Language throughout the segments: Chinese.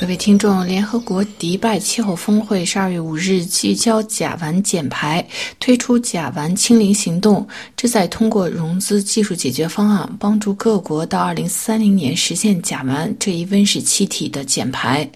各位听众，联合国迪拜气候峰会十二月五日聚焦甲烷减排，推出甲烷清零行动，旨在通过融资技术解决方案，帮助各国到二零三零年实现甲烷这一温室气体的减排。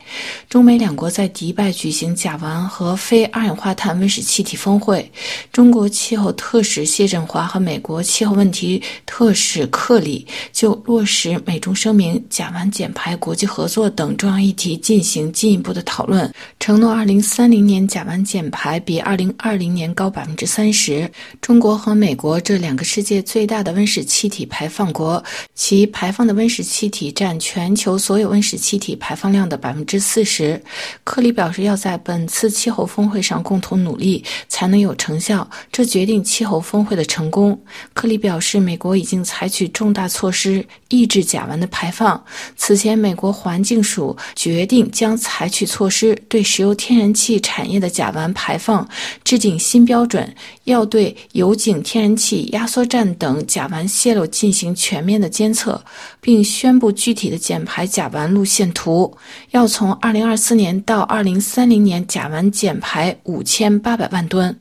中美两国在迪拜举行甲烷和非二氧化碳温室气体峰会，中国气候特使谢振华和美国气候问题特使克里就落实美中声明、甲烷减排、国际合作等重要议题。进行进一步的讨论，承诺二零三零年甲烷减排比二零二零年高百分之三十。中国和美国这两个世界最大的温室气体排放国，其排放的温室气体占全球所有温室气体排放量的百分之四十。克里表示，要在本次气候峰会上共同努力，才能有成效，这决定气候峰会的成功。克里表示，美国已经采取重大措施抑制甲烷的排放。此前，美国环境署决定。定将采取措施，对石油天然气产业的甲烷排放制定新标准，要对油井、天然气压缩站等甲烷泄漏进行全面的监测，并宣布具体的减排甲烷路线图。要从二零二四年到二零三零年，甲烷减排五千八百万吨。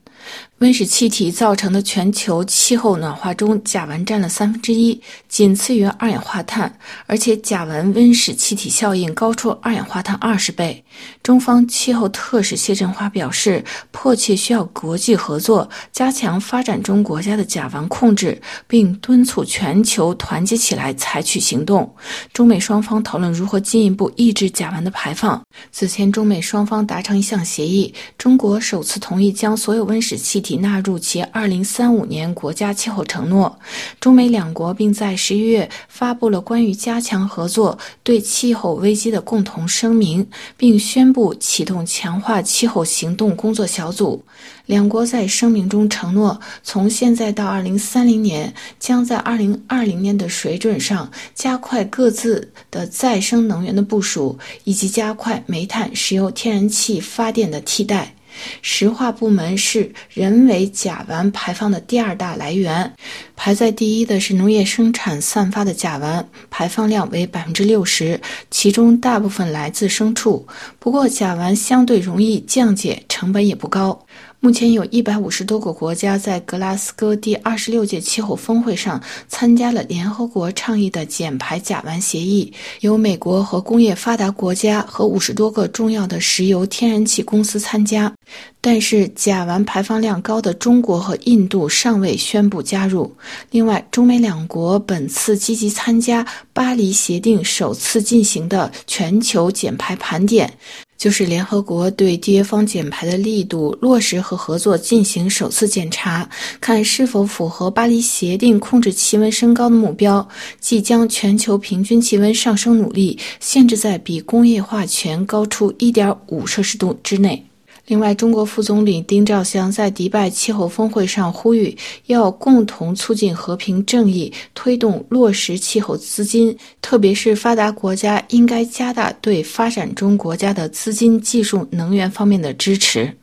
温室气体造成的全球气候暖化中，甲烷占了三分之一，仅次于二氧化碳，而且甲烷温室气体效应高出二氧化碳二十倍。中方气候特使谢振华表示，迫切需要国际合作，加强发展中国家的甲烷控制，并敦促全球团结起来采取行动。中美双方讨论如何进一步抑制甲烷的排放。此前，中美双方达成一项协议，中国首次同意将所有温室气体已纳入其二零三五年国家气候承诺，中美两国并在十一月发布了关于加强合作对气候危机的共同声明，并宣布启动强化气候行动工作小组。两国在声明中承诺，从现在到二零三零年，将在二零二零年的水准上加快各自的再生能源的部署，以及加快煤炭、石油、天然气发电的替代。石化部门是人为甲烷排放的第二大来源，排在第一的是农业生产散发的甲烷，排放量为百分之六十，其中大部分来自牲畜。不过，甲烷相对容易降解，成本也不高。目前有一百五十多个国家在格拉斯哥第二十六届气候峰会上参加了联合国倡议的减排甲烷协议，有美国和工业发达国家和五十多个重要的石油天然气公司参加。但是，甲烷排放量高的中国和印度尚未宣布加入。另外，中美两国本次积极参加巴黎协定首次进行的全球减排盘点。就是联合国对缔约方减排的力度落实和合作进行首次检查，看是否符合巴黎协定控制气温升高的目标，即将全球平均气温上升努力限制在比工业化前高出1.5摄氏度之内。另外，中国副总理丁兆湘在迪拜气候峰会上呼吁，要共同促进和平正义，推动落实气候资金，特别是发达国家应该加大对发展中国家的资金、技术、能源方面的支持。